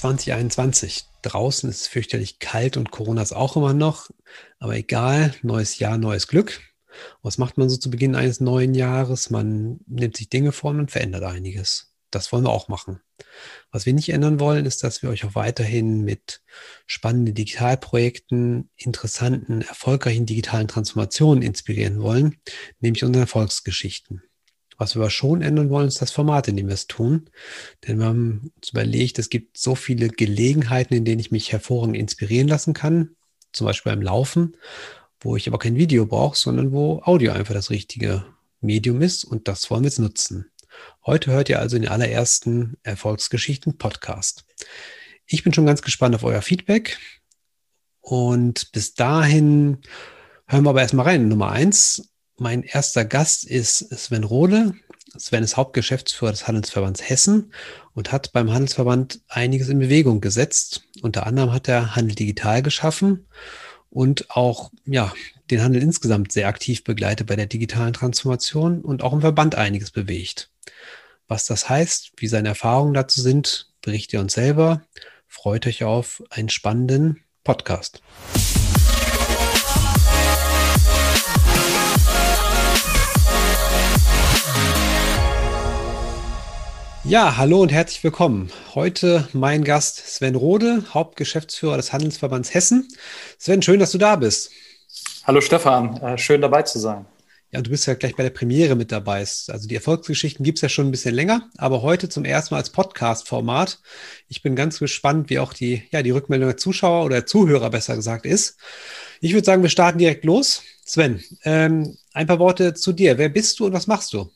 2021. Draußen ist es fürchterlich kalt und Corona ist auch immer noch. Aber egal, neues Jahr, neues Glück. Was macht man so zu Beginn eines neuen Jahres? Man nimmt sich Dinge vor und verändert einiges. Das wollen wir auch machen. Was wir nicht ändern wollen, ist, dass wir euch auch weiterhin mit spannenden Digitalprojekten, interessanten, erfolgreichen digitalen Transformationen inspirieren wollen, nämlich unseren Erfolgsgeschichten. Was wir aber schon ändern wollen, ist das Format, in dem wir es tun. Denn wir haben uns überlegt, es gibt so viele Gelegenheiten, in denen ich mich hervorragend inspirieren lassen kann. Zum Beispiel beim Laufen, wo ich aber kein Video brauche, sondern wo Audio einfach das richtige Medium ist. Und das wollen wir jetzt nutzen. Heute hört ihr also den allerersten Erfolgsgeschichten Podcast. Ich bin schon ganz gespannt auf euer Feedback. Und bis dahin hören wir aber erstmal rein. Nummer eins, mein erster Gast ist Sven Rohle. Sven ist Hauptgeschäftsführer des Handelsverbands Hessen und hat beim Handelsverband einiges in Bewegung gesetzt. Unter anderem hat er Handel digital geschaffen und auch ja, den Handel insgesamt sehr aktiv begleitet bei der digitalen Transformation und auch im Verband einiges bewegt. Was das heißt, wie seine Erfahrungen dazu sind, berichtet ihr uns selber. Freut euch auf einen spannenden Podcast. Ja, hallo und herzlich willkommen. Heute mein Gast Sven Rode, Hauptgeschäftsführer des Handelsverbands Hessen. Sven, schön, dass du da bist. Hallo Stefan, äh, schön dabei zu sein. Ja, du bist ja gleich bei der Premiere mit dabei. Also die Erfolgsgeschichten gibt es ja schon ein bisschen länger, aber heute zum ersten Mal als Podcast-Format. Ich bin ganz gespannt, wie auch die, ja, die Rückmeldung der Zuschauer oder der Zuhörer besser gesagt ist. Ich würde sagen, wir starten direkt los. Sven, ähm, ein paar Worte zu dir. Wer bist du und was machst du?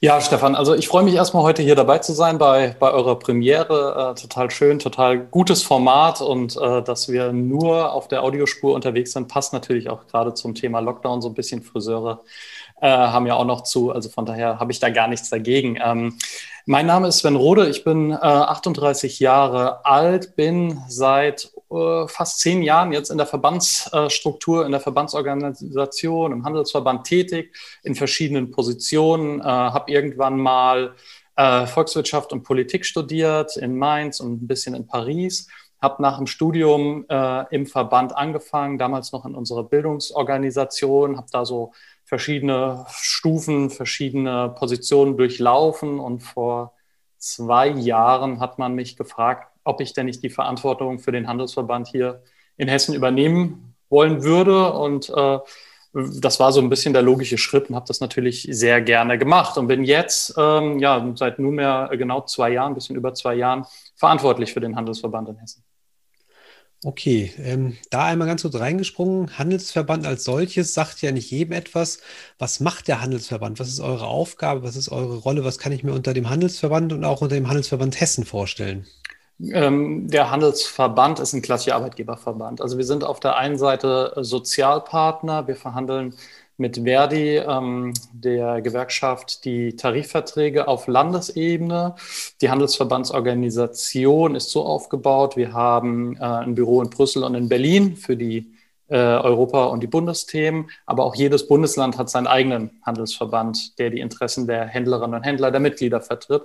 Ja, Stefan, also ich freue mich erstmal heute hier dabei zu sein bei, bei eurer Premiere. Äh, total schön, total gutes Format und äh, dass wir nur auf der Audiospur unterwegs sind, passt natürlich auch gerade zum Thema Lockdown so ein bisschen. Friseure äh, haben ja auch noch zu, also von daher habe ich da gar nichts dagegen. Ähm, mein Name ist Sven Rode, ich bin 38 Jahre alt, bin seit äh, fast zehn Jahren jetzt in der Verbandsstruktur, in der Verbandsorganisation, im Handelsverband tätig, in verschiedenen Positionen, äh, habe irgendwann mal äh, Volkswirtschaft und Politik studiert in Mainz und ein bisschen in Paris. Habe nach dem Studium äh, im Verband angefangen, damals noch in unserer Bildungsorganisation, habe da so verschiedene Stufen, verschiedene Positionen durchlaufen und vor zwei Jahren hat man mich gefragt, ob ich denn nicht die Verantwortung für den Handelsverband hier in Hessen übernehmen wollen würde. Und äh, das war so ein bisschen der logische Schritt und habe das natürlich sehr gerne gemacht und bin jetzt ähm, ja seit nunmehr genau zwei Jahren, ein bisschen über zwei Jahren, verantwortlich für den Handelsverband in Hessen. Okay, ähm, da einmal ganz kurz reingesprungen. Handelsverband als solches sagt ja nicht jedem etwas. Was macht der Handelsverband? Was ist eure Aufgabe? Was ist eure Rolle? Was kann ich mir unter dem Handelsverband und auch unter dem Handelsverband Hessen vorstellen? Ähm, der Handelsverband ist ein klassischer Arbeitgeberverband. Also wir sind auf der einen Seite Sozialpartner. Wir verhandeln mit Verdi, ähm, der Gewerkschaft, die Tarifverträge auf Landesebene. Die Handelsverbandsorganisation ist so aufgebaut. Wir haben äh, ein Büro in Brüssel und in Berlin für die äh, Europa- und die Bundesthemen. Aber auch jedes Bundesland hat seinen eigenen Handelsverband, der die Interessen der Händlerinnen und Händler, der Mitglieder vertritt.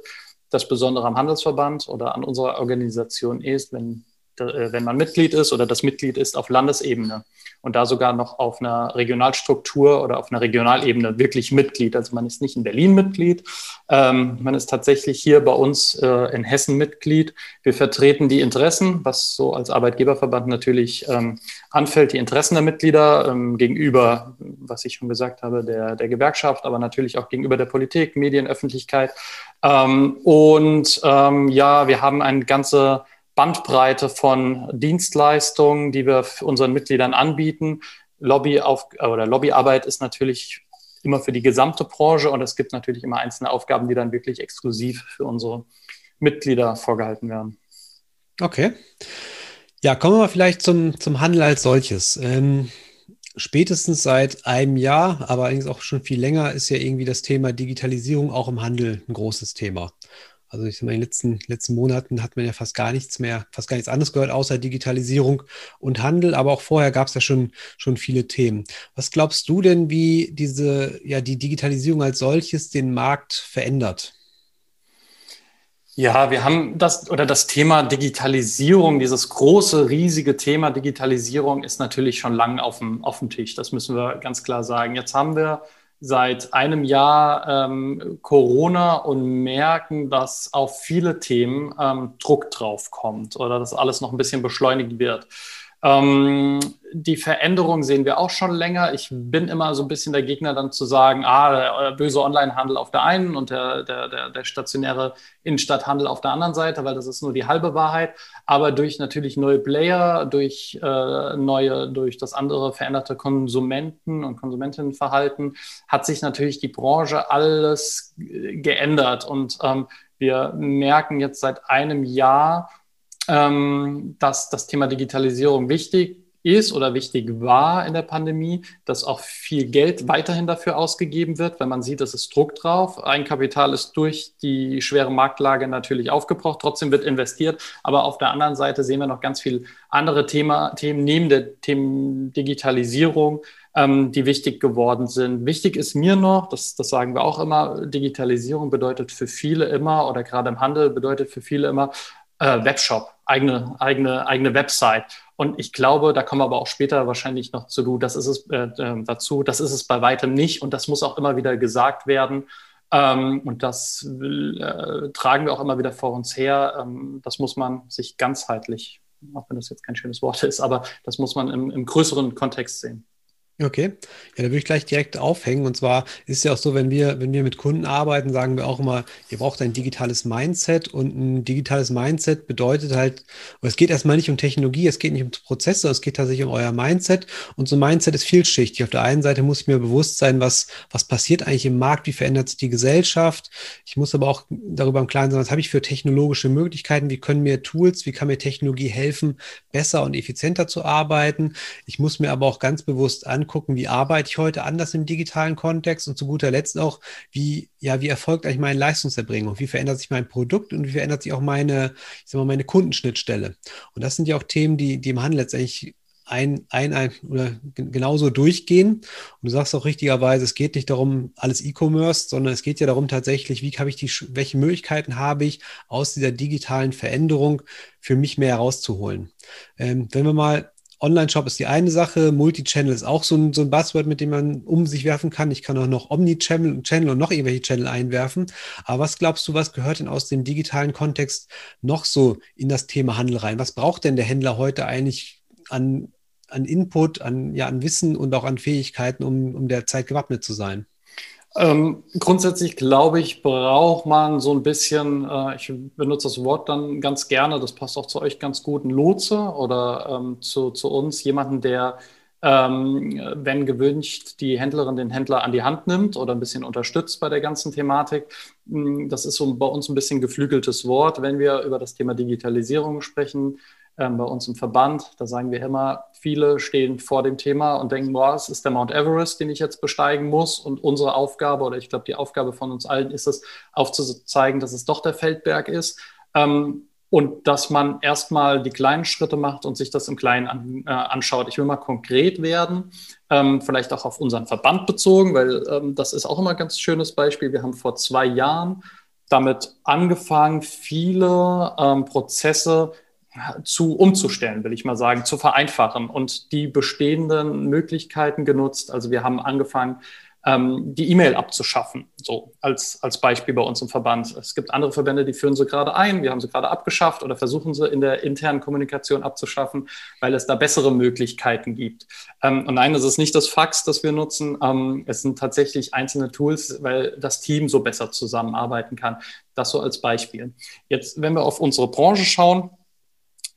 Das Besondere am Handelsverband oder an unserer Organisation ist, wenn wenn man Mitglied ist oder das Mitglied ist auf Landesebene und da sogar noch auf einer Regionalstruktur oder auf einer Regionalebene wirklich Mitglied. Also man ist nicht in Berlin Mitglied, ähm, man ist tatsächlich hier bei uns äh, in Hessen Mitglied. Wir vertreten die Interessen, was so als Arbeitgeberverband natürlich ähm, anfällt, die Interessen der Mitglieder ähm, gegenüber, was ich schon gesagt habe, der, der Gewerkschaft, aber natürlich auch gegenüber der Politik, Medien, Öffentlichkeit. Ähm, und ähm, ja, wir haben eine ganze Bandbreite von Dienstleistungen, die wir unseren Mitgliedern anbieten. Lobby auf, oder Lobbyarbeit ist natürlich immer für die gesamte Branche und es gibt natürlich immer einzelne Aufgaben, die dann wirklich exklusiv für unsere Mitglieder vorgehalten werden. Okay. Ja, kommen wir mal vielleicht zum, zum Handel als solches. Ähm, spätestens seit einem Jahr, aber allerdings auch schon viel länger, ist ja irgendwie das Thema Digitalisierung auch im Handel ein großes Thema. Also ich sag mal, in den letzten, letzten Monaten hat man ja fast gar nichts mehr, fast gar nichts anderes gehört, außer Digitalisierung und Handel. Aber auch vorher gab es ja schon, schon viele Themen. Was glaubst du denn, wie diese, ja, die Digitalisierung als solches den Markt verändert? Ja, wir haben das oder das Thema Digitalisierung, dieses große, riesige Thema Digitalisierung ist natürlich schon lange auf dem, auf dem Tisch. Das müssen wir ganz klar sagen. Jetzt haben wir seit einem Jahr ähm, Corona und merken, dass auf viele Themen ähm, Druck drauf kommt oder dass alles noch ein bisschen beschleunigt wird. Ähm, die Veränderung sehen wir auch schon länger. Ich bin immer so ein bisschen der Gegner, dann zu sagen, ah, der böse Onlinehandel auf der einen und der, der, der, der stationäre Innenstadthandel auf der anderen Seite, weil das ist nur die halbe Wahrheit. Aber durch natürlich neue Player, durch äh, neue, durch das andere veränderte Konsumenten und Konsumentinnenverhalten hat sich natürlich die Branche alles geändert. Und ähm, wir merken jetzt seit einem Jahr, dass das Thema Digitalisierung wichtig ist oder wichtig war in der Pandemie, dass auch viel Geld weiterhin dafür ausgegeben wird, wenn man sieht, es ist Druck drauf. Eigenkapital ist durch die schwere Marktlage natürlich aufgebraucht, trotzdem wird investiert. Aber auf der anderen Seite sehen wir noch ganz viele andere Thema, Themen neben der Themen Digitalisierung, ähm, die wichtig geworden sind. Wichtig ist mir noch, das, das sagen wir auch immer, Digitalisierung bedeutet für viele immer oder gerade im Handel bedeutet für viele immer äh, Webshop, eigene, eigene, eigene Website. Und ich glaube, da kommen wir aber auch später wahrscheinlich noch zu, das ist es äh, äh, dazu, das ist es bei weitem nicht und das muss auch immer wieder gesagt werden. Ähm, und das äh, tragen wir auch immer wieder vor uns her. Ähm, das muss man sich ganzheitlich, auch wenn das jetzt kein schönes Wort ist, aber das muss man im, im größeren Kontext sehen. Okay, ja, da würde ich gleich direkt aufhängen. Und zwar ist es ja auch so, wenn wir, wenn wir mit Kunden arbeiten, sagen wir auch immer, ihr braucht ein digitales Mindset und ein digitales Mindset bedeutet halt, es geht erstmal nicht um Technologie, es geht nicht um Prozesse, es geht tatsächlich um euer Mindset. Und so ein Mindset ist vielschichtig. Auf der einen Seite muss ich mir bewusst sein, was, was passiert eigentlich im Markt, wie verändert sich die Gesellschaft. Ich muss aber auch darüber im Klaren sein, was habe ich für technologische Möglichkeiten, wie können mir Tools, wie kann mir Technologie helfen, besser und effizienter zu arbeiten. Ich muss mir aber auch ganz bewusst angucken, gucken, wie arbeite ich heute anders im digitalen Kontext und zu guter Letzt auch, wie, ja, wie erfolgt eigentlich meine Leistungserbringung, wie verändert sich mein Produkt und wie verändert sich auch meine, ich sag mal, meine Kundenschnittstelle. Und das sind ja auch Themen, die, die im Handel letztendlich ein, ein, ein oder genauso durchgehen. Und du sagst auch richtigerweise, es geht nicht darum, alles E-Commerce, sondern es geht ja darum tatsächlich, wie habe ich die, welche Möglichkeiten habe ich aus dieser digitalen Veränderung für mich mehr herauszuholen. Ähm, wenn wir mal Online-Shop ist die eine Sache, Multi-Channel ist auch so ein, so ein Buzzword, mit dem man um sich werfen kann. Ich kann auch noch Omni-Channel Channel und noch irgendwelche Channel einwerfen. Aber was glaubst du, was gehört denn aus dem digitalen Kontext noch so in das Thema Handel rein? Was braucht denn der Händler heute eigentlich an, an Input, an, ja, an Wissen und auch an Fähigkeiten, um, um der Zeit gewappnet zu sein? Ähm, grundsätzlich glaube ich, braucht man so ein bisschen, äh, ich benutze das Wort dann ganz gerne, das passt auch zu euch ganz gut, ein Lotse oder ähm, zu, zu uns, jemanden, der, ähm, wenn gewünscht, die Händlerin den Händler an die Hand nimmt oder ein bisschen unterstützt bei der ganzen Thematik. Hm, das ist so bei uns ein bisschen geflügeltes Wort, wenn wir über das Thema Digitalisierung sprechen ähm, bei uns im Verband. Da sagen wir immer, viele stehen vor dem Thema und denken, boah, es ist der Mount Everest, den ich jetzt besteigen muss. Und unsere Aufgabe, oder ich glaube, die Aufgabe von uns allen ist es, aufzuzeigen, dass es doch der Feldberg ist. Ähm, und dass man erstmal die kleinen Schritte macht und sich das im Kleinen an, äh, anschaut. Ich will mal konkret werden, ähm, vielleicht auch auf unseren Verband bezogen, weil ähm, das ist auch immer ein ganz schönes Beispiel. Wir haben vor zwei Jahren damit angefangen, viele ähm, Prozesse zu umzustellen, will ich mal sagen, zu vereinfachen und die bestehenden Möglichkeiten genutzt. Also wir haben angefangen, ähm, die E-Mail abzuschaffen, so als, als Beispiel bei uns im Verband. Es gibt andere Verbände, die führen sie gerade ein, wir haben sie gerade abgeschafft oder versuchen sie in der internen Kommunikation abzuschaffen, weil es da bessere Möglichkeiten gibt. Ähm, und nein, es ist nicht das Fax, das wir nutzen, ähm, es sind tatsächlich einzelne Tools, weil das Team so besser zusammenarbeiten kann. Das so als Beispiel. Jetzt, wenn wir auf unsere Branche schauen,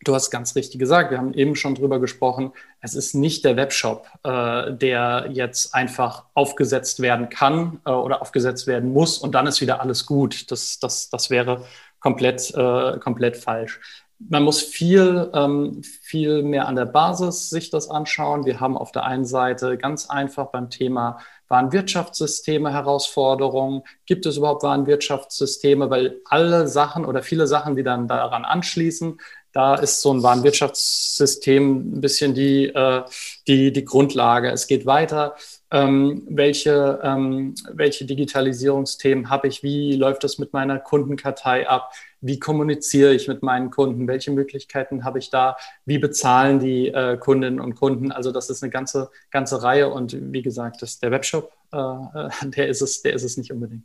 Du hast ganz richtig gesagt, wir haben eben schon drüber gesprochen, es ist nicht der Webshop, äh, der jetzt einfach aufgesetzt werden kann äh, oder aufgesetzt werden muss und dann ist wieder alles gut. Das, das, das wäre komplett, äh, komplett falsch. Man muss viel, ähm, viel mehr an der Basis sich das anschauen. Wir haben auf der einen Seite ganz einfach beim Thema Warenwirtschaftssysteme Herausforderungen? Gibt es überhaupt Warenwirtschaftssysteme? Weil alle Sachen oder viele Sachen, die dann daran anschließen, Da ist so ein Warenwirtschaftssystem ein bisschen die, äh, die, die Grundlage. Es geht weiter. Ähm, welche, ähm, welche Digitalisierungsthemen habe ich? Wie läuft das mit meiner Kundenkartei ab? Wie kommuniziere ich mit meinen Kunden? Welche Möglichkeiten habe ich da? Wie bezahlen die äh, Kundinnen und Kunden? Also das ist eine ganze, ganze Reihe. Und wie gesagt, das, der Webshop, äh, der, ist es, der ist es nicht unbedingt.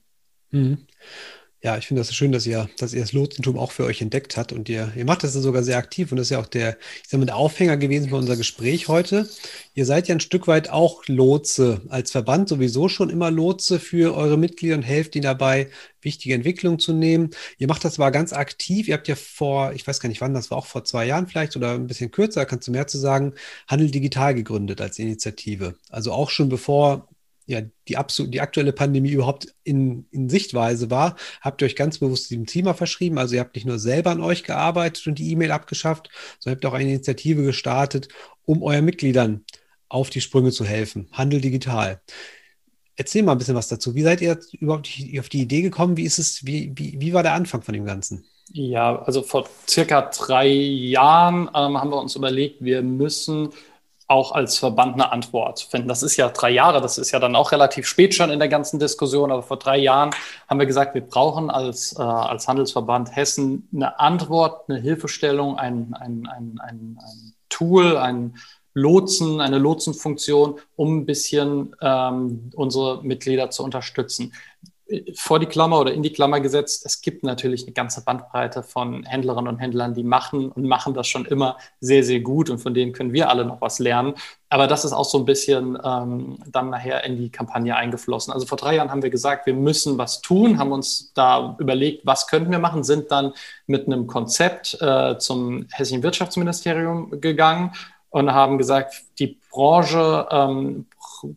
Mhm. Ja, ich finde das schön, dass ihr, dass ihr das Lotsentum auch für euch entdeckt habt und ihr, ihr macht das ja sogar sehr aktiv und das ist ja auch der, ich sag mal, der Aufhänger gewesen für unser Gespräch heute. Ihr seid ja ein Stück weit auch Lotse, als Verband sowieso schon immer Lotse für eure Mitglieder und helft ihnen dabei, wichtige Entwicklungen zu nehmen. Ihr macht das zwar ganz aktiv, ihr habt ja vor, ich weiß gar nicht wann, das war auch vor zwei Jahren vielleicht oder ein bisschen kürzer, kannst du mehr zu sagen, Handel Digital gegründet als Initiative. Also auch schon bevor ja, die, die aktuelle Pandemie überhaupt in, in Sichtweise war, habt ihr euch ganz bewusst diesem Thema verschrieben. Also ihr habt nicht nur selber an euch gearbeitet und die E-Mail abgeschafft, sondern habt auch eine Initiative gestartet, um euren Mitgliedern auf die Sprünge zu helfen. Handel digital. Erzähl mal ein bisschen was dazu. Wie seid ihr überhaupt auf die Idee gekommen? Wie ist es, wie, wie, wie war der Anfang von dem Ganzen? Ja, also vor circa drei Jahren ähm, haben wir uns überlegt, wir müssen auch als Verband eine Antwort finden. Das ist ja drei Jahre, das ist ja dann auch relativ spät schon in der ganzen Diskussion, aber vor drei Jahren haben wir gesagt, wir brauchen als, äh, als Handelsverband Hessen eine Antwort, eine Hilfestellung, ein, ein, ein, ein, ein Tool, ein Lotsen, eine Lotsenfunktion, um ein bisschen ähm, unsere Mitglieder zu unterstützen vor die Klammer oder in die Klammer gesetzt, es gibt natürlich eine ganze Bandbreite von Händlerinnen und Händlern, die machen und machen das schon immer sehr, sehr gut und von denen können wir alle noch was lernen. Aber das ist auch so ein bisschen ähm, dann nachher in die Kampagne eingeflossen. Also vor drei Jahren haben wir gesagt, wir müssen was tun, haben uns da überlegt, was könnten wir machen, sind dann mit einem Konzept äh, zum Hessischen Wirtschaftsministerium gegangen und haben gesagt, die Branche ähm,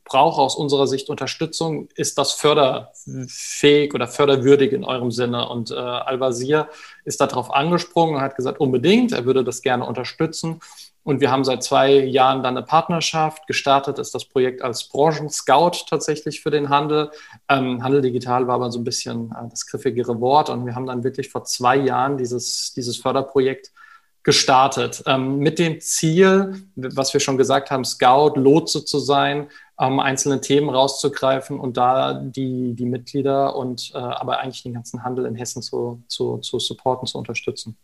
braucht aus unserer Sicht Unterstützung. Ist das förderfähig oder förderwürdig in eurem Sinne? Und äh, Al-Wazir ist darauf angesprungen und hat gesagt, unbedingt, er würde das gerne unterstützen. Und wir haben seit zwei Jahren dann eine Partnerschaft. Gestartet ist das Projekt als Branchen-Scout tatsächlich für den Handel. Ähm, Handel digital war aber so ein bisschen äh, das griffigere Wort. Und wir haben dann wirklich vor zwei Jahren dieses, dieses Förderprojekt gestartet. Ähm, mit dem Ziel, was wir schon gesagt haben, Scout, Lotse zu sein, ähm, einzelne Themen rauszugreifen und da die, die Mitglieder und äh, aber eigentlich den ganzen Handel in Hessen zu, zu, zu supporten, zu unterstützen.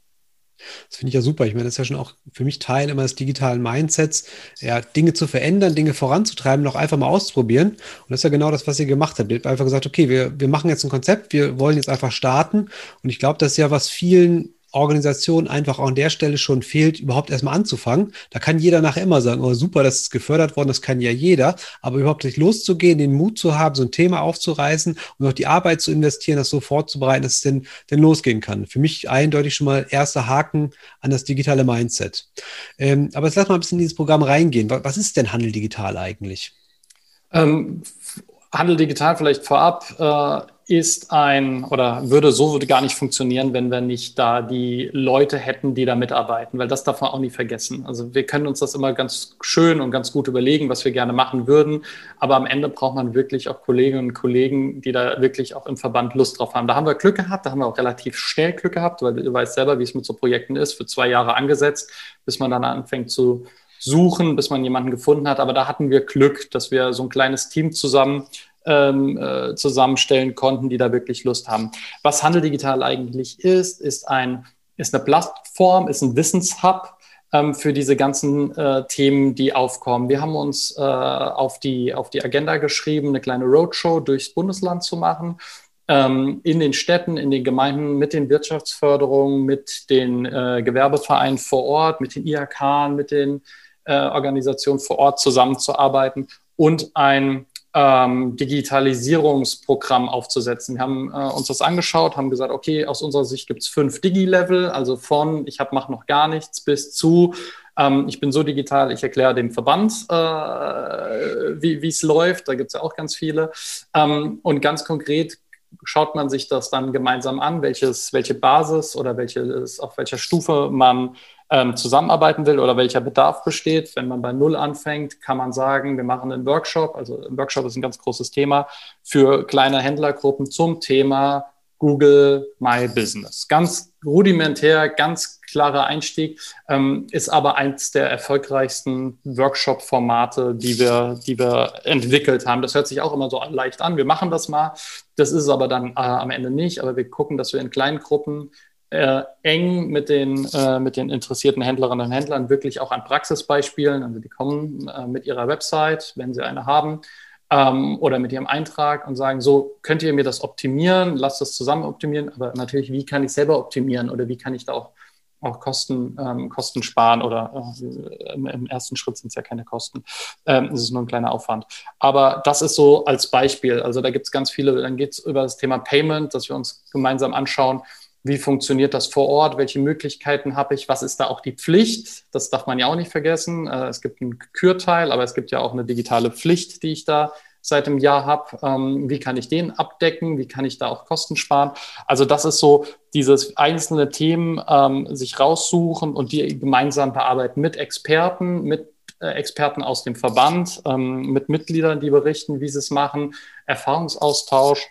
Das finde ich ja super. Ich meine, das ist ja schon auch für mich Teil immer des digitalen Mindsets, ja, Dinge zu verändern, Dinge voranzutreiben, noch einfach mal auszuprobieren. Und das ist ja genau das, was ihr gemacht habt. Ihr habt einfach gesagt, okay, wir, wir machen jetzt ein Konzept, wir wollen jetzt einfach starten. Und ich glaube, das ist ja, was vielen Organisation einfach auch an der Stelle schon fehlt, überhaupt erstmal anzufangen. Da kann jeder nachher immer sagen, oh super, das ist gefördert worden, das kann ja jeder. Aber überhaupt nicht loszugehen, den Mut zu haben, so ein Thema aufzureißen und auch die Arbeit zu investieren, das so vorzubereiten, dass es denn, denn losgehen kann. Für mich eindeutig schon mal erster Haken an das digitale Mindset. Ähm, aber jetzt lass mal ein bisschen in dieses Programm reingehen. Was ist denn Handel digital eigentlich? Ähm, Handel digital vielleicht vorab. Äh ist ein oder würde so gar nicht funktionieren, wenn wir nicht da die Leute hätten, die da mitarbeiten, weil das darf man auch nie vergessen. Also wir können uns das immer ganz schön und ganz gut überlegen, was wir gerne machen würden, aber am Ende braucht man wirklich auch Kolleginnen und Kollegen, die da wirklich auch im Verband Lust drauf haben. Da haben wir Glück gehabt, da haben wir auch relativ schnell Glück gehabt, weil du weißt selber, wie es mit so Projekten ist, für zwei Jahre angesetzt, bis man dann anfängt zu suchen, bis man jemanden gefunden hat. Aber da hatten wir Glück, dass wir so ein kleines Team zusammen ähm, äh, zusammenstellen konnten, die da wirklich Lust haben. Was Handel Digital eigentlich ist, ist, ein, ist eine Plattform, ist ein Wissenshub ähm, für diese ganzen äh, Themen, die aufkommen. Wir haben uns äh, auf, die, auf die Agenda geschrieben, eine kleine Roadshow durchs Bundesland zu machen ähm, in den Städten, in den Gemeinden, mit den Wirtschaftsförderungen, mit den äh, Gewerbevereinen vor Ort, mit den IHK, mit den äh, Organisationen vor Ort zusammenzuarbeiten und ein ähm, Digitalisierungsprogramm aufzusetzen. Wir haben äh, uns das angeschaut, haben gesagt, okay, aus unserer Sicht gibt es fünf Digi-Level, also von ich mache noch gar nichts bis zu ähm, ich bin so digital, ich erkläre dem Verband, äh, wie es läuft. Da gibt es ja auch ganz viele. Ähm, und ganz konkret schaut man sich das dann gemeinsam an, welches, welche Basis oder welches, auf welcher Stufe man ähm, zusammenarbeiten will oder welcher Bedarf besteht. Wenn man bei Null anfängt, kann man sagen, wir machen einen Workshop. Also ein Workshop ist ein ganz großes Thema für kleine Händlergruppen zum Thema Google My Business. Ganz rudimentär, ganz klarer Einstieg, ähm, ist aber eins der erfolgreichsten Workshop-Formate, die wir, die wir entwickelt haben. Das hört sich auch immer so leicht an. Wir machen das mal. Das ist es aber dann äh, am Ende nicht. Aber wir gucken, dass wir in kleinen Gruppen äh, eng mit den, äh, mit den interessierten Händlerinnen und Händlern wirklich auch an Praxisbeispielen. Also die kommen äh, mit ihrer Website, wenn sie eine haben, ähm, oder mit ihrem Eintrag und sagen, so könnt ihr mir das optimieren, lasst das zusammen optimieren, aber natürlich, wie kann ich selber optimieren oder wie kann ich da auch, auch Kosten, ähm, Kosten sparen oder äh, im, im, ersten Schritt sind es ja keine Kosten. Ähm, es ist nur ein kleiner Aufwand. Aber das ist so als Beispiel. Also da gibt es ganz viele, dann geht es über das Thema Payment, dass wir uns gemeinsam anschauen, wie funktioniert das vor Ort? Welche Möglichkeiten habe ich? Was ist da auch die Pflicht? Das darf man ja auch nicht vergessen. Äh, es gibt einen Kürteil, aber es gibt ja auch eine digitale Pflicht, die ich da seit einem Jahr habe. Ähm, wie kann ich den abdecken? Wie kann ich da auch Kosten sparen? Also das ist so dieses einzelne Themen ähm, sich raussuchen und die gemeinsam bearbeiten mit Experten, mit äh, Experten aus dem Verband, ähm, mit Mitgliedern, die berichten, wie sie es machen, Erfahrungsaustausch.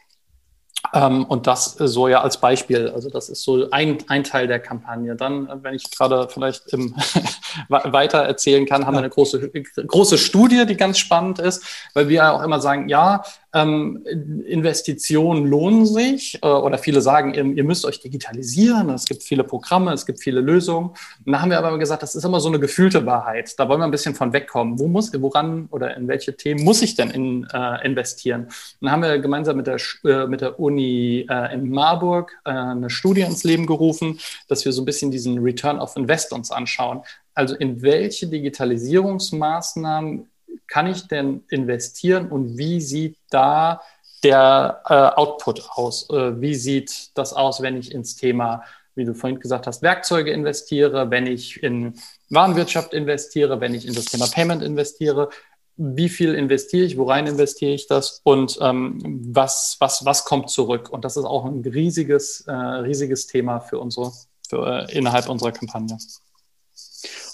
Ähm, und das so ja als Beispiel. Also das ist so ein, ein Teil der Kampagne. Dann, wenn ich gerade vielleicht im weiter erzählen kann, haben ja. wir eine große, große Studie, die ganz spannend ist, weil wir auch immer sagen, ja, ähm, Investitionen lohnen sich äh, oder viele sagen, ihr, ihr, müsst euch digitalisieren, es gibt viele Programme, es gibt viele Lösungen. Und da haben wir aber gesagt, das ist immer so eine gefühlte Wahrheit. Da wollen wir ein bisschen von wegkommen. Wo muss, woran oder in welche Themen muss ich denn in, äh, investieren? Und dann haben wir gemeinsam mit der, äh, mit der Uni äh, in Marburg äh, eine Studie ins Leben gerufen, dass wir so ein bisschen diesen Return of Invest uns anschauen. Also in welche Digitalisierungsmaßnahmen kann ich denn investieren und wie sieht da der äh, Output aus? Äh, wie sieht das aus, wenn ich ins Thema, wie du vorhin gesagt hast, Werkzeuge investiere, wenn ich in Warenwirtschaft investiere, wenn ich in das Thema Payment investiere? Wie viel investiere ich, worein investiere ich das und ähm, was, was, was kommt zurück? Und das ist auch ein riesiges, äh, riesiges Thema für unsere, für, äh, innerhalb unserer Kampagne.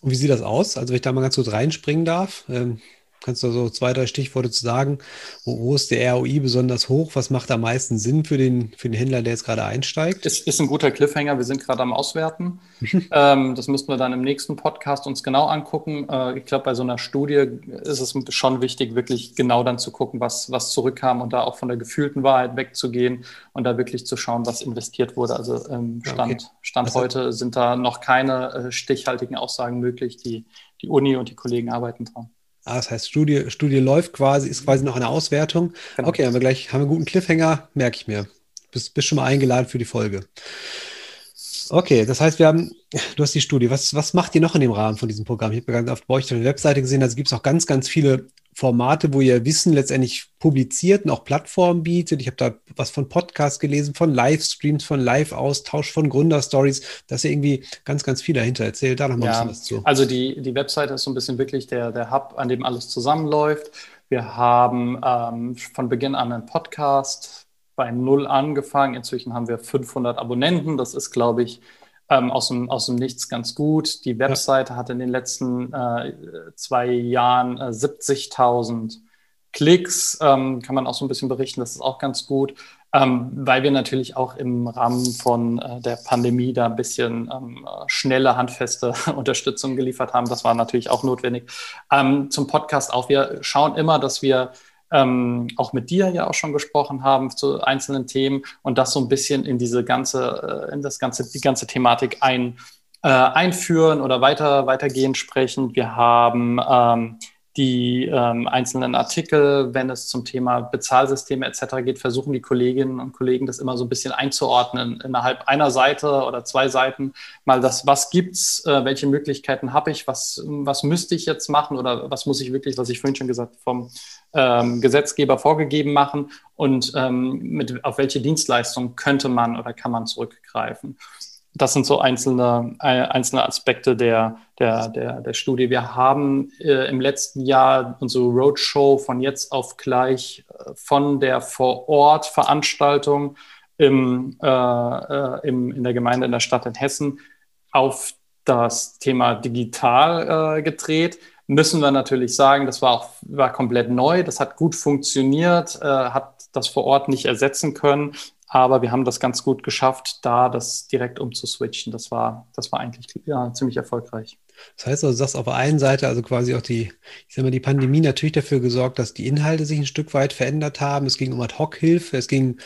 Und wie sieht das aus? Also, wenn ich da mal ganz kurz reinspringen darf. Ähm, Kannst du so zwei, drei Stichworte zu sagen? Wo, wo, ist der ROI besonders hoch? Was macht am meisten Sinn für den, für den Händler, der jetzt gerade einsteigt? Ist, ist ein guter Cliffhanger. Wir sind gerade am Auswerten. ähm, das müssten wir dann im nächsten Podcast uns genau angucken. Äh, ich glaube, bei so einer Studie ist es schon wichtig, wirklich genau dann zu gucken, was, was zurückkam und da auch von der gefühlten Wahrheit wegzugehen und da wirklich zu schauen, was investiert wurde. Also ähm, Stand, okay. Stand also, heute sind da noch keine äh, stichhaltigen Aussagen möglich. Die, die Uni und die Kollegen arbeiten dran. Ah, das heißt, Studie, Studie läuft quasi, ist quasi noch eine Auswertung. Genau. Okay, haben wir gleich, haben wir einen guten Cliffhanger, merke ich mir. Bist, bist schon mal eingeladen für die Folge. Okay, das heißt, wir haben, du hast die Studie. Was, was macht ihr noch in dem Rahmen von diesem Programm? Ich habe gerade auf, bei euch auf der Webseite gesehen, also gibt es auch ganz, ganz viele Formate, wo ihr Wissen letztendlich publiziert und auch Plattformen bietet. Ich habe da was von Podcasts gelesen, von Livestreams, von Live-Austausch, von Gründerstories. Da ist ja irgendwie ganz, ganz viel dahinter. Erzähl da noch mal ja, ein bisschen was zu. Also die, die Webseite ist so ein bisschen wirklich der, der Hub, an dem alles zusammenläuft. Wir haben ähm, von Beginn an einen Podcast bei Null angefangen. Inzwischen haben wir 500 Abonnenten. Das ist, glaube ich, ähm, aus, dem, aus dem Nichts ganz gut. Die Webseite ja. hat in den letzten äh, zwei Jahren äh, 70.000 Klicks. Ähm, kann man auch so ein bisschen berichten, das ist auch ganz gut, ähm, weil wir natürlich auch im Rahmen von äh, der Pandemie da ein bisschen ähm, schnelle, handfeste Unterstützung geliefert haben. Das war natürlich auch notwendig. Ähm, zum Podcast auch. Wir schauen immer, dass wir ähm, auch mit dir ja auch schon gesprochen haben zu einzelnen Themen und das so ein bisschen in diese ganze, äh, in das ganze, die ganze Thematik ein, äh, einführen oder weiter, weitergehend sprechen. Wir haben ähm, die ähm, einzelnen Artikel, wenn es zum Thema Bezahlsysteme etc. geht, versuchen die Kolleginnen und Kollegen das immer so ein bisschen einzuordnen innerhalb einer Seite oder zwei Seiten. Mal das, was gibt's, äh, welche Möglichkeiten habe ich, was, was müsste ich jetzt machen oder was muss ich wirklich, was ich vorhin schon gesagt vom ähm, Gesetzgeber vorgegeben machen und ähm, mit, auf welche Dienstleistungen könnte man oder kann man zurückgreifen das sind so einzelne, einzelne Aspekte der, der, der, der Studie. Wir haben äh, im letzten Jahr unsere Roadshow von jetzt auf gleich äh, von der Vor-Ort-Veranstaltung im, äh, äh, im, in der Gemeinde in der Stadt in Hessen auf das Thema digital äh, gedreht. Müssen wir natürlich sagen, das war auch war komplett neu, das hat gut funktioniert, hat das vor Ort nicht ersetzen können, Aber wir haben das ganz gut geschafft, da das direkt umzuswitchen. Das war, das war eigentlich ja, ziemlich erfolgreich. Das heißt also, sagst auf der einen Seite also quasi auch die, ich sag mal, die Pandemie natürlich dafür gesorgt, dass die Inhalte sich ein Stück weit verändert haben. Es ging um Ad-Hoc-Hilfe, es ging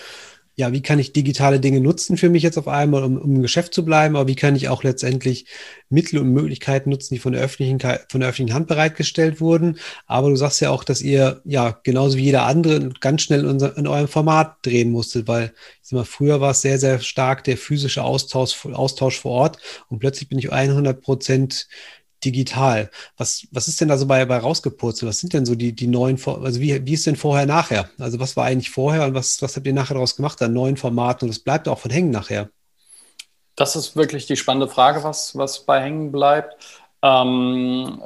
ja, wie kann ich digitale Dinge nutzen für mich jetzt auf einmal, um, um im Geschäft zu bleiben, aber wie kann ich auch letztendlich Mittel und Möglichkeiten nutzen, die von der öffentlichen, von der öffentlichen Hand bereitgestellt wurden. Aber du sagst ja auch, dass ihr ja genauso wie jeder andere ganz schnell in, unser, in eurem Format drehen musstet, weil ich sag mal, früher war es sehr, sehr stark der physische Austausch, Austausch vor Ort und plötzlich bin ich 100 Prozent digital. Was, was ist denn da so bei, bei rausgepurzelt? Was sind denn so die, die neuen, also wie, wie ist denn vorher, nachher? Also was war eigentlich vorher und was, was habt ihr nachher daraus gemacht an neuen Formaten und was bleibt auch von hängen nachher? Das ist wirklich die spannende Frage, was, was bei hängen bleibt. Ähm,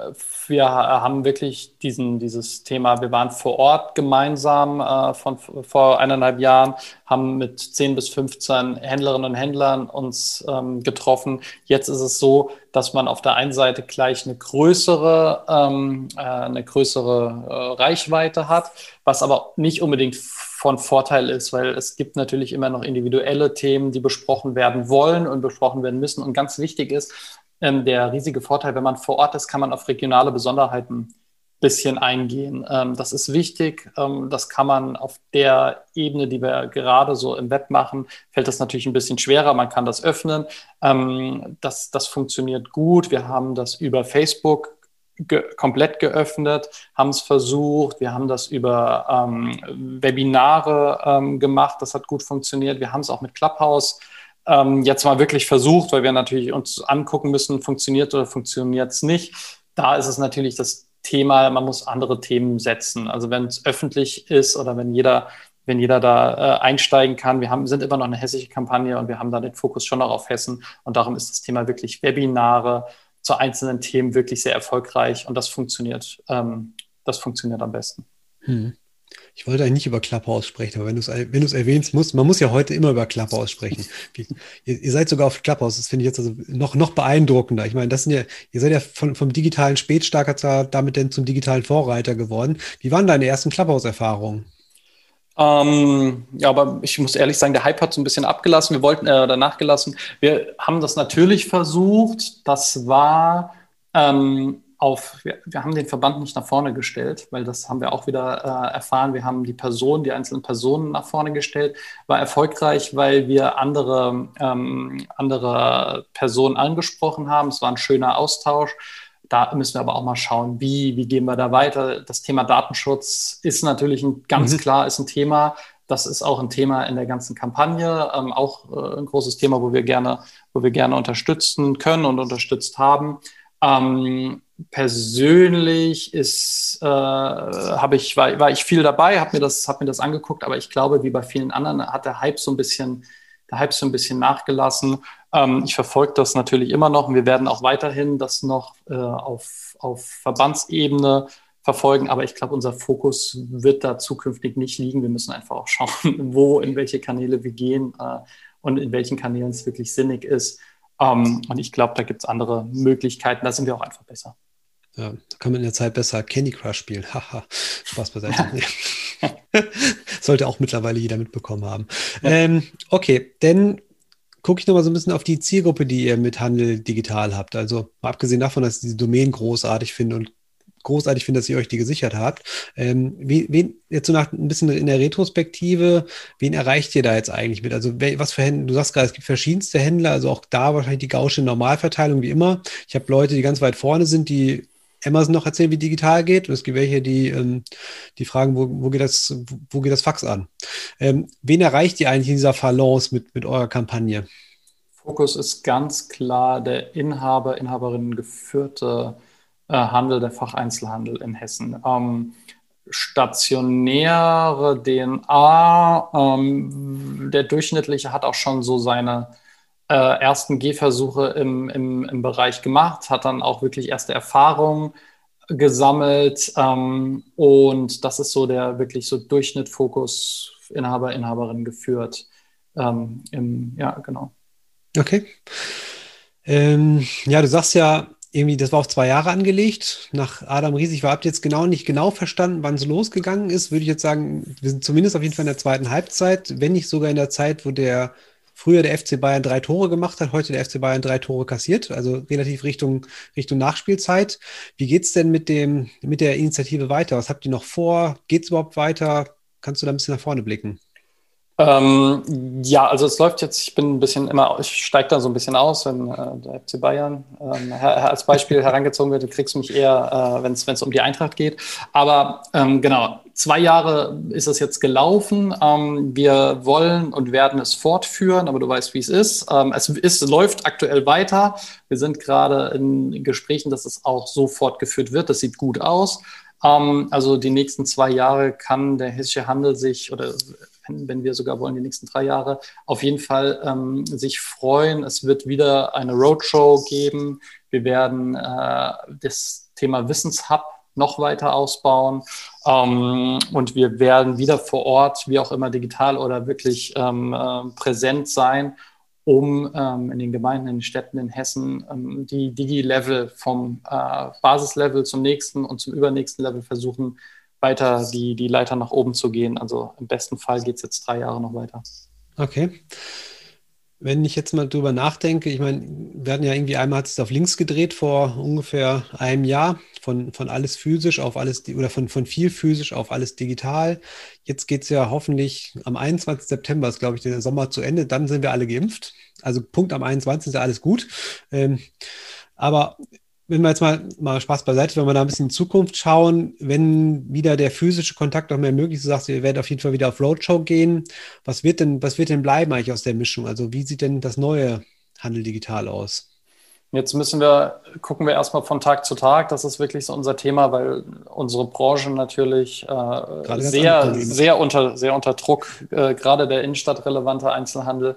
wir haben wirklich diesen, dieses Thema, wir waren vor Ort gemeinsam äh, von vor eineinhalb Jahren, haben mit 10 bis 15 Händlerinnen und Händlern uns ähm, getroffen. Jetzt ist es so, dass man auf der einen Seite gleich eine größere, ähm, äh, eine größere äh, Reichweite hat, was aber nicht unbedingt von Vorteil ist, weil es gibt natürlich immer noch individuelle Themen, die besprochen werden wollen und besprochen werden müssen. Und ganz wichtig ist, ähm, der riesige Vorteil, wenn man vor Ort ist, kann man auf regionale Besonderheiten ein bisschen eingehen. Ähm, das ist wichtig. Ähm, das kann man auf der Ebene, die wir gerade so im Web machen, fällt das natürlich ein bisschen schwerer. Man kann das öffnen. Ähm, das, das funktioniert gut. Wir haben das über Facebook ge komplett geöffnet, haben es versucht. Wir haben das über ähm, Webinare ähm, gemacht. Das hat gut funktioniert. Wir haben es auch mit Clubhouse ähm, jetzt mal wirklich versucht, weil wir natürlich uns angucken müssen, funktioniert oder funktioniert es nicht. Da ist es natürlich das Thema, man muss andere Themen setzen. Also wenn es öffentlich ist oder wenn jeder, wenn jeder da äh, einsteigen kann. Wir haben, sind immer noch eine hessische Kampagne und wir haben da den Fokus schon noch auf Hessen. Und darum ist das Thema wirklich Webinare zu einzelnen Themen wirklich sehr erfolgreich und das funktioniert, ähm, das funktioniert am besten. Hm. Ich wollte eigentlich nicht über Clubhouse sprechen, aber wenn du es wenn erwähnst, muss, man muss ja heute immer über Clubhouse sprechen. Wie, ihr, ihr, seid sogar auf Clubhouse, das finde ich jetzt also noch, noch beeindruckender. Ich meine, das sind ja, ihr seid ja von, vom digitalen Spätstarker damit denn zum digitalen Vorreiter geworden. Wie waren deine ersten Clubhouse-Erfahrungen? Ähm, ja, aber ich muss ehrlich sagen, der Hype hat so ein bisschen abgelassen. Wir wollten äh, danach gelassen. Wir haben das natürlich versucht. Das war ähm, auf, wir, wir, haben den Verband nicht nach vorne gestellt, weil das haben wir auch wieder äh, erfahren. Wir haben die Personen, die einzelnen Personen nach vorne gestellt, war erfolgreich, weil wir andere, ähm, andere Personen angesprochen haben. Es war ein schöner Austausch. Da müssen wir aber auch mal schauen, wie, wie gehen wir da weiter. Das Thema Datenschutz ist natürlich ein, ganz mhm. klar ist ein Thema. Das ist auch ein Thema in der ganzen Kampagne, ähm, auch äh, ein großes Thema, wo wir gerne, wo wir gerne unterstützen können und unterstützt haben. Ähm, persönlich ist, äh, ich, war, war ich viel dabei, habe mir, das, hab mir das angeguckt, aber ich glaube, wie bei vielen anderen hat der Hype so ein bisschen, der Hype so ein bisschen nachgelassen. Ähm, ich verfolge das natürlich immer noch und wir werden auch weiterhin das noch äh, auf, auf Verbandsebene verfolgen, aber ich glaube, unser Fokus wird da zukünftig nicht liegen. Wir müssen einfach auch schauen, wo, in welche Kanäle wir gehen äh, und in welchen Kanälen es wirklich sinnig ist. Ähm, und ich glaube, da gibt es andere Möglichkeiten. Da sind wir auch einfach besser. Ja, da kann man in der Zeit besser Candy Crush spielen. Haha, Spaß beiseite. Sollte auch mittlerweile jeder mitbekommen haben. Ja. Ähm, okay, denn gucke ich nochmal so ein bisschen auf die Zielgruppe, die ihr mit Handel digital habt. Also mal abgesehen davon, dass ich diese Domain großartig finde und großartig finde, dass ihr euch die gesichert habt. Ähm, wen, jetzt so nach ein bisschen in der Retrospektive, wen erreicht ihr da jetzt eigentlich mit? Also was für Händler, du sagst gerade, es gibt verschiedenste Händler, also auch da wahrscheinlich die gausche Normalverteilung wie immer. Ich habe Leute, die ganz weit vorne sind, die Amazon noch erzählen, wie digital geht. Es gibt welche, die, ähm, die fragen, wo, wo, geht das, wo geht das Fax an? Ähm, wen erreicht ihr eigentlich in dieser Balance mit, mit eurer Kampagne? Fokus ist ganz klar der Inhaber, Inhaberinnen geführte äh, Handel, der Facheinzelhandel in Hessen. Ähm, stationäre DNA, ähm, der durchschnittliche hat auch schon so seine äh, ersten Gehversuche im, im, im Bereich gemacht, hat dann auch wirklich erste Erfahrungen gesammelt ähm, und das ist so der wirklich so Durchschnittfokus Inhaber, Inhaberin geführt. Ähm, im, ja, genau. Okay. Ähm, ja, du sagst ja, irgendwie, das war auf zwei Jahre angelegt. Nach Adam Ries, ich habe jetzt genau nicht genau verstanden, wann es losgegangen ist. Würde ich jetzt sagen, wir sind zumindest auf jeden Fall in der zweiten Halbzeit, wenn nicht sogar in der Zeit, wo der früher der FC Bayern drei Tore gemacht hat, heute der FC Bayern drei Tore kassiert, also relativ Richtung, Richtung Nachspielzeit. Wie geht es denn mit, dem, mit der Initiative weiter? Was habt ihr noch vor? Geht es überhaupt weiter? Kannst du da ein bisschen nach vorne blicken? Ähm, ja, also es läuft jetzt, ich bin ein bisschen immer, ich steige da so ein bisschen aus, wenn äh, der FC Bayern ähm, als Beispiel herangezogen wird, du kriegst mich eher, äh, wenn es um die Eintracht geht. Aber ähm, genau, zwei Jahre ist es jetzt gelaufen. Ähm, wir wollen und werden es fortführen, aber du weißt, wie es ist. Ähm, es ist, läuft aktuell weiter. Wir sind gerade in Gesprächen, dass es auch so fortgeführt wird. Das sieht gut aus. Ähm, also die nächsten zwei Jahre kann der hessische Handel sich oder wenn, wir sogar wollen, die nächsten drei Jahre, auf jeden Fall ähm, sich freuen. Es wird wieder eine Roadshow geben. Wir werden äh, das Thema Wissenshub noch weiter ausbauen. Ähm, und wir werden wieder vor Ort, wie auch immer digital oder wirklich ähm, äh, präsent sein, um ähm, in den Gemeinden, in den Städten in Hessen ähm, die Digi-Level vom äh, Basislevel zum nächsten und zum übernächsten Level versuchen weiter die, die Leiter nach oben zu gehen. Also im besten Fall geht es jetzt drei Jahre noch weiter. Okay. Wenn ich jetzt mal drüber nachdenke, ich meine, wir hatten ja irgendwie einmal hat es auf links gedreht vor ungefähr einem Jahr, von, von alles physisch auf alles, oder von, von viel physisch auf alles digital. Jetzt geht es ja hoffentlich am 21. September, ist glaube ich der Sommer zu Ende, dann sind wir alle geimpft. Also Punkt am 21. ist ja alles gut. Ähm, aber wenn wir jetzt mal, mal Spaß beiseite, wenn wir da ein bisschen in Zukunft schauen, wenn wieder der physische Kontakt noch mehr möglich ist, du sagst, ihr werdet auf jeden Fall wieder auf Roadshow gehen. Was wird denn, was wird denn bleiben eigentlich aus der Mischung? Also wie sieht denn das neue Handel digital aus? Jetzt müssen wir, gucken wir erstmal von Tag zu Tag. Das ist wirklich so unser Thema, weil unsere Branche natürlich äh, sehr, sehr unter, sehr unter Druck, äh, gerade der innenstadtrelevante Einzelhandel,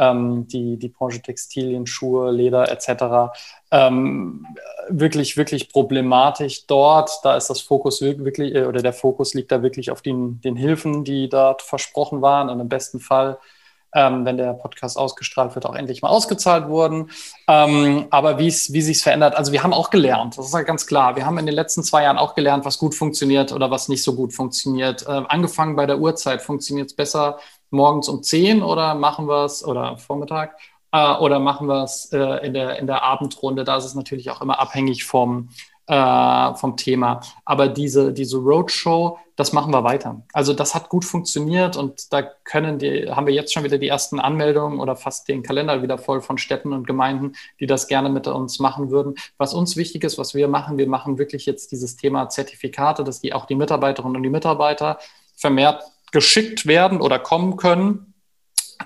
ähm, die, die Branche Textilien, Schuhe, Leder etc. Ähm, wirklich, wirklich problematisch dort. Da ist das Fokus wirklich, äh, oder der Fokus liegt da wirklich auf den, den Hilfen, die dort versprochen waren und im besten Fall ähm, wenn der Podcast ausgestrahlt wird, auch endlich mal ausgezahlt wurden. Ähm, aber wie sich es verändert, also wir haben auch gelernt, das ist halt ganz klar. Wir haben in den letzten zwei Jahren auch gelernt, was gut funktioniert oder was nicht so gut funktioniert. Äh, angefangen bei der Uhrzeit, funktioniert es besser morgens um 10 oder machen wir es, oder Vormittag, äh, oder machen wir es äh, in, der, in der Abendrunde. Da ist es natürlich auch immer abhängig vom, äh, vom Thema. Aber diese, diese Roadshow, das machen wir weiter. Also das hat gut funktioniert und da können die, haben wir jetzt schon wieder die ersten Anmeldungen oder fast den Kalender wieder voll von Städten und Gemeinden, die das gerne mit uns machen würden. Was uns wichtig ist, was wir machen, wir machen wirklich jetzt dieses Thema Zertifikate, dass die auch die Mitarbeiterinnen und die Mitarbeiter vermehrt geschickt werden oder kommen können.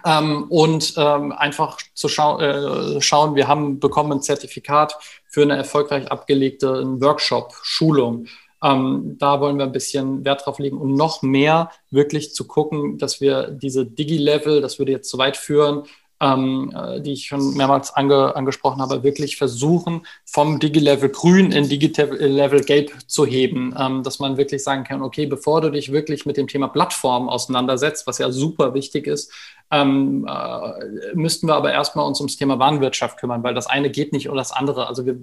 Ähm, und ähm, einfach zu schau äh, schauen, wir haben bekommen ein Zertifikat für eine erfolgreich abgelegte Workshop, Schulung. Ähm, da wollen wir ein bisschen Wert drauf legen, um noch mehr wirklich zu gucken, dass wir diese Digi-Level, das würde jetzt zu weit führen, ähm, äh, die ich schon mehrmals ange, angesprochen habe, wirklich versuchen, vom Digi-Level grün in Digi-Level gelb zu heben, ähm, dass man wirklich sagen kann, okay, bevor du dich wirklich mit dem Thema Plattform auseinandersetzt, was ja super wichtig ist, ähm, äh, müssten wir aber erstmal uns ums Thema Warenwirtschaft kümmern, weil das eine geht nicht oder das andere. Also wir,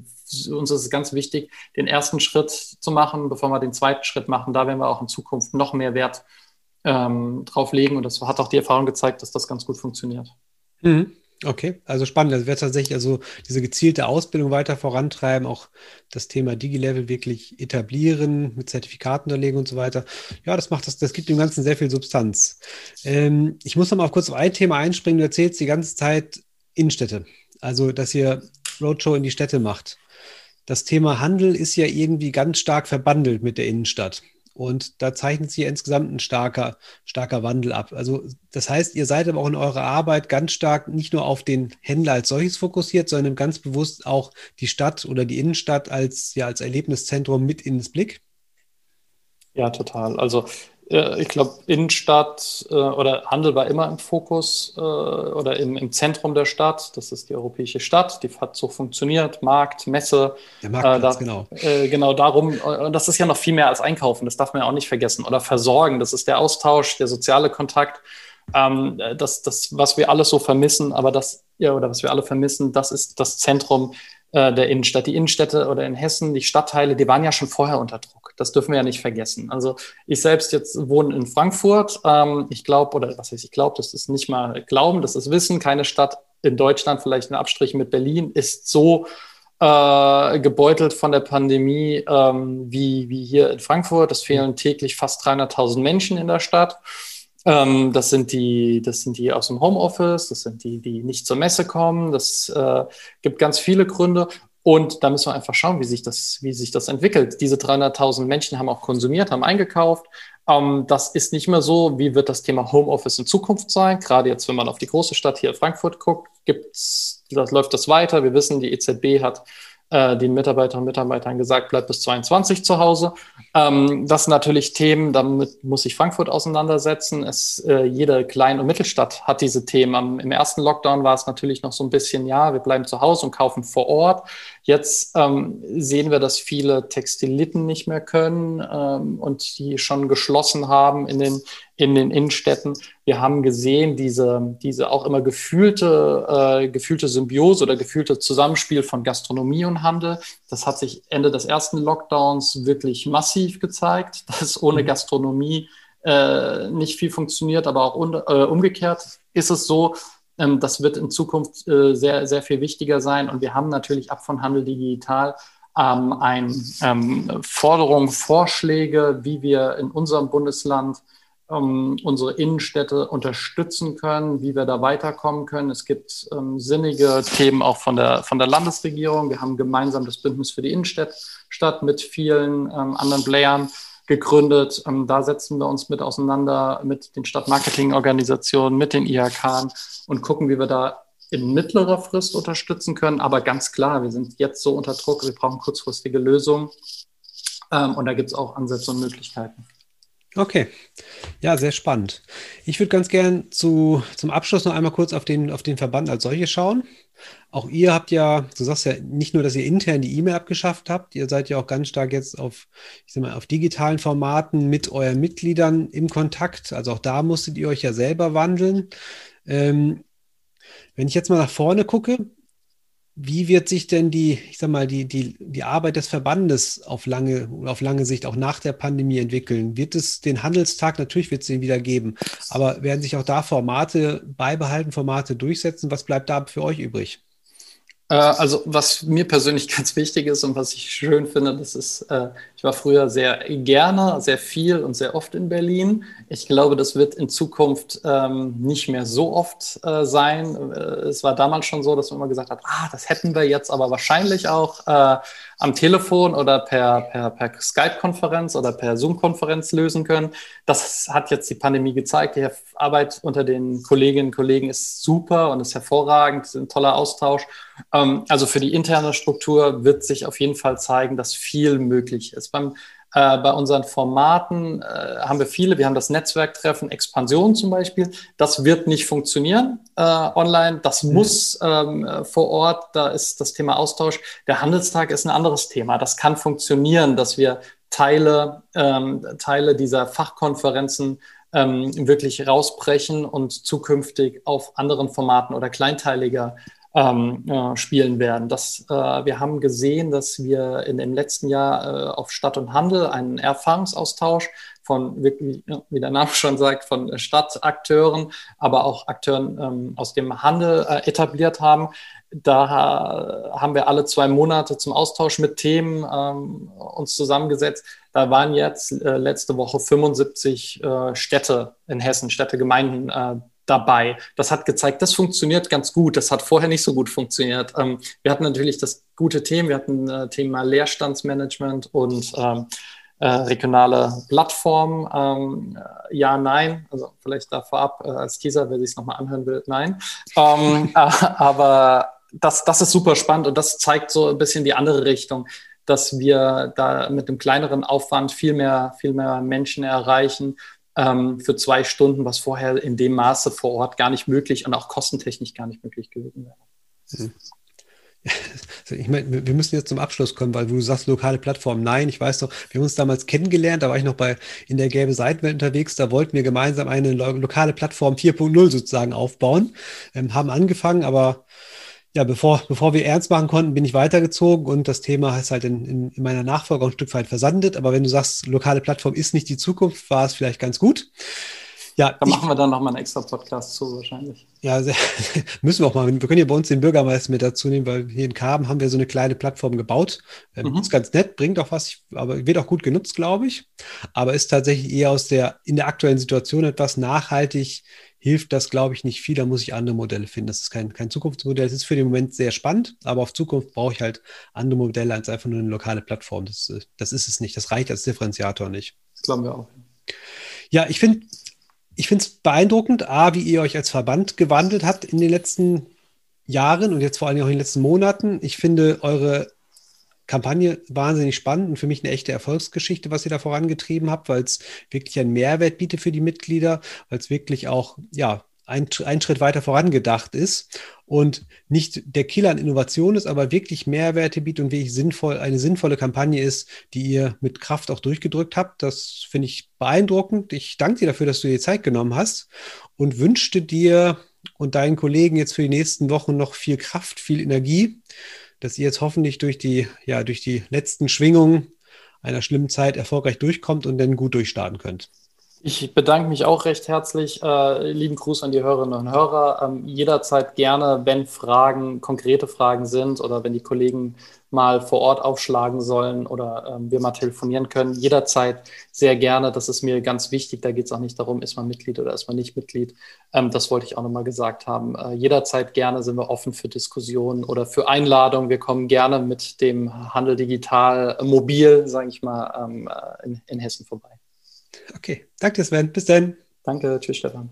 uns ist es ganz wichtig, den ersten Schritt zu machen, bevor wir den zweiten Schritt machen. Da werden wir auch in Zukunft noch mehr Wert ähm, drauf legen und das hat auch die Erfahrung gezeigt, dass das ganz gut funktioniert. Mhm. Okay, also spannend. Das wäre tatsächlich also diese gezielte Ausbildung weiter vorantreiben, auch das Thema Digi-Level wirklich etablieren, mit Zertifikaten unterlegen und so weiter. Ja, das macht das, das gibt dem Ganzen sehr viel Substanz. Ähm, ich muss noch mal kurz auf ein Thema einspringen. Du erzählst die ganze Zeit Innenstädte. Also, dass ihr Roadshow in die Städte macht. Das Thema Handel ist ja irgendwie ganz stark verbandelt mit der Innenstadt. Und da zeichnet sich insgesamt ein starker, starker Wandel ab. Also das heißt, ihr seid aber auch in eurer Arbeit ganz stark nicht nur auf den Händler als solches fokussiert, sondern ganz bewusst auch die Stadt oder die Innenstadt als, ja, als Erlebniszentrum mit ins Blick. Ja, total. Also ich glaube, Innenstadt äh, oder Handel war immer im Fokus äh, oder im, im, Zentrum der Stadt. Das ist die europäische Stadt, die hat so funktioniert. Markt, Messe. Der Marktplatz, äh, da, genau. Äh, genau darum. Und das ist ja noch viel mehr als Einkaufen, das darf man ja auch nicht vergessen. Oder Versorgen, das ist der Austausch, der soziale Kontakt. Ähm, das, das, was wir alles so vermissen, aber das, ja, oder was wir alle vermissen, das ist das Zentrum äh, der Innenstadt. Die Innenstädte oder in Hessen, die Stadtteile, die waren ja schon vorher unter Druck. Das dürfen wir ja nicht vergessen. Also ich selbst jetzt wohne in Frankfurt. Ähm, ich glaube, oder was heißt ich glaube, das ist nicht mal Glauben, das ist Wissen. Keine Stadt in Deutschland, vielleicht ein Abstrich mit Berlin, ist so äh, gebeutelt von der Pandemie ähm, wie, wie hier in Frankfurt. Es fehlen täglich fast 300.000 Menschen in der Stadt. Ähm, das, sind die, das sind die aus dem Homeoffice, das sind die, die nicht zur Messe kommen. Das äh, gibt ganz viele Gründe. Und da müssen wir einfach schauen, wie sich das, wie sich das entwickelt. Diese 300.000 Menschen haben auch konsumiert, haben eingekauft. Ähm, das ist nicht mehr so. Wie wird das Thema Homeoffice in Zukunft sein? Gerade jetzt, wenn man auf die große Stadt hier in Frankfurt guckt, gibt's, das läuft das weiter. Wir wissen, die EZB hat äh, den Mitarbeiterinnen und Mitarbeitern gesagt, bleibt bis 22 zu Hause. Ähm, das sind natürlich Themen, damit muss sich Frankfurt auseinandersetzen. Es, äh, jede Klein- und Mittelstadt hat diese Themen. Am, Im ersten Lockdown war es natürlich noch so ein bisschen, ja, wir bleiben zu Hause und kaufen vor Ort. Jetzt ähm, sehen wir, dass viele Textiliten nicht mehr können ähm, und die schon geschlossen haben in den, in den Innenstädten. Wir haben gesehen, diese, diese auch immer gefühlte, äh, gefühlte Symbiose oder gefühlte Zusammenspiel von Gastronomie und Handel. Das hat sich Ende des ersten Lockdowns wirklich massiv gezeigt, dass ohne mhm. Gastronomie äh, nicht viel funktioniert, aber auch un, äh, umgekehrt ist es so, das wird in Zukunft äh, sehr, sehr viel wichtiger sein. Und wir haben natürlich ab von Handel digital ähm, ein ähm, Forderungen, Vorschläge, wie wir in unserem Bundesland ähm, unsere Innenstädte unterstützen können, wie wir da weiterkommen können. Es gibt ähm, sinnige Themen auch von der, von der Landesregierung. Wir haben gemeinsam das Bündnis für die Innenstadt mit vielen ähm, anderen Playern gegründet. Ähm, da setzen wir uns mit auseinander mit den Stadtmarketingorganisationen, mit den IHK und gucken, wie wir da in mittlerer Frist unterstützen können. Aber ganz klar, wir sind jetzt so unter Druck, wir brauchen kurzfristige Lösungen. Ähm, und da gibt es auch Ansätze und Möglichkeiten. Okay, ja, sehr spannend. Ich würde ganz gern zu, zum Abschluss noch einmal kurz auf den, auf den Verband als solche schauen. Auch ihr habt ja, du sagst ja nicht nur, dass ihr intern die E-Mail abgeschafft habt, ihr seid ja auch ganz stark jetzt auf, ich sag mal, auf digitalen Formaten mit euren Mitgliedern im Kontakt. Also auch da musstet ihr euch ja selber wandeln. Ähm, wenn ich jetzt mal nach vorne gucke, wie wird sich denn die, ich sag mal, die, die, die Arbeit des Verbandes auf lange, auf lange Sicht auch nach der Pandemie entwickeln? Wird es den Handelstag, natürlich wird es den wieder geben, aber werden sich auch da Formate beibehalten, Formate durchsetzen? Was bleibt da für euch übrig? Äh, also was mir persönlich ganz wichtig ist und was ich schön finde, das ist, äh, ich war früher sehr gerne, sehr viel und sehr oft in Berlin. Ich glaube, das wird in Zukunft ähm, nicht mehr so oft äh, sein. Es war damals schon so, dass man immer gesagt hat, ah, das hätten wir jetzt aber wahrscheinlich auch am Telefon oder per, per, per Skype-Konferenz oder per Zoom-Konferenz lösen können. Das hat jetzt die Pandemie gezeigt. Die Arbeit unter den Kolleginnen und Kollegen ist super und ist hervorragend, ein toller Austausch. Ähm, also für die interne Struktur wird sich auf jeden Fall zeigen, dass viel möglich ist. Beim äh, bei unseren Formaten äh, haben wir viele. Wir haben das Netzwerktreffen Expansion zum Beispiel. Das wird nicht funktionieren äh, online. Das mhm. muss ähm, vor Ort. Da ist das Thema Austausch. Der Handelstag ist ein anderes Thema. Das kann funktionieren, dass wir Teile, ähm, Teile dieser Fachkonferenzen ähm, wirklich rausbrechen und zukünftig auf anderen Formaten oder kleinteiliger ähm, äh, spielen werden. Das, äh, wir haben gesehen, dass wir in dem letzten Jahr äh, auf Stadt und Handel einen Erfahrungsaustausch von, wie, der Name schon sagt, von Stadtakteuren, aber auch Akteuren ähm, aus dem Handel äh, etabliert haben. Da haben wir alle zwei Monate zum Austausch mit Themen ähm, uns zusammengesetzt. Da waren jetzt äh, letzte Woche 75 äh, Städte in Hessen, Städtegemeinden äh, dabei. Das hat gezeigt, das funktioniert ganz gut. Das hat vorher nicht so gut funktioniert. Ähm, wir hatten natürlich das gute Thema. Wir hatten äh, Thema Leerstandsmanagement und ähm, äh, regionale Plattform. Ähm, äh, ja, nein. Also vielleicht da vorab äh, als Teaser, wer sich es nochmal anhören will, nein. Ähm, äh, aber das, das ist super spannend und das zeigt so ein bisschen die andere Richtung dass wir da mit einem kleineren Aufwand viel mehr, viel mehr Menschen erreichen, ähm, für zwei Stunden, was vorher in dem Maße vor Ort gar nicht möglich und auch kostentechnisch gar nicht möglich gewesen wäre. Mhm. Ich meine, wir müssen jetzt zum Abschluss kommen, weil du sagst lokale Plattform. Nein, ich weiß doch, wir haben uns damals kennengelernt, da war ich noch bei in der gelbe Seitenwelt unterwegs, da wollten wir gemeinsam eine lokale Plattform 4.0 sozusagen aufbauen, ähm, haben angefangen, aber ja, bevor, bevor wir ernst machen konnten, bin ich weitergezogen und das Thema ist halt in, in, in meiner Nachfolge ein Stück weit versandet. Aber wenn du sagst, lokale Plattform ist nicht die Zukunft, war es vielleicht ganz gut. Ja, da machen wir dann nochmal einen extra Podcast zu, wahrscheinlich. Ja, müssen wir auch mal. Wir können ja bei uns den Bürgermeister mit dazu nehmen, weil hier in Karben haben wir so eine kleine Plattform gebaut. Ähm, mhm. Ist ganz nett, bringt auch was, aber wird auch gut genutzt, glaube ich. Aber ist tatsächlich eher aus der, in der aktuellen Situation etwas nachhaltig hilft das, glaube ich, nicht viel. Da muss ich andere Modelle finden. Das ist kein, kein Zukunftsmodell. Es ist für den Moment sehr spannend, aber auf Zukunft brauche ich halt andere Modelle als einfach nur eine lokale Plattform. Das, das ist es nicht. Das reicht als Differenziator nicht. Das glauben wir auch. Ja, ich finde ich finde es beeindruckend, A, wie ihr euch als Verband gewandelt habt in den letzten Jahren und jetzt vor allem auch in den letzten Monaten. Ich finde eure Kampagne wahnsinnig spannend und für mich eine echte Erfolgsgeschichte, was ihr da vorangetrieben habt, weil es wirklich einen Mehrwert bietet für die Mitglieder, weil es wirklich auch, ja, ein, ein Schritt weiter vorangedacht ist und nicht der Killer an Innovation ist, aber wirklich Mehrwerte bietet und wirklich sinnvoll, eine sinnvolle Kampagne ist, die ihr mit Kraft auch durchgedrückt habt. Das finde ich beeindruckend. Ich danke dir dafür, dass du dir Zeit genommen hast und wünschte dir und deinen Kollegen jetzt für die nächsten Wochen noch viel Kraft, viel Energie dass ihr jetzt hoffentlich durch die, ja, durch die letzten Schwingungen einer schlimmen Zeit erfolgreich durchkommt und dann gut durchstarten könnt. Ich bedanke mich auch recht herzlich. Äh, lieben Gruß an die Hörerinnen und Hörer. Ähm, jederzeit gerne, wenn Fragen, konkrete Fragen sind oder wenn die Kollegen mal vor Ort aufschlagen sollen oder ähm, wir mal telefonieren können, jederzeit sehr gerne. Das ist mir ganz wichtig. Da geht es auch nicht darum, ist man Mitglied oder ist man nicht Mitglied. Ähm, das wollte ich auch nochmal gesagt haben. Äh, jederzeit gerne sind wir offen für Diskussionen oder für Einladungen. Wir kommen gerne mit dem Handel digital mobil, sage ich mal, ähm, äh, in, in Hessen vorbei. Okay, danke Sven. Bis dann. Danke, tschüss Stefan.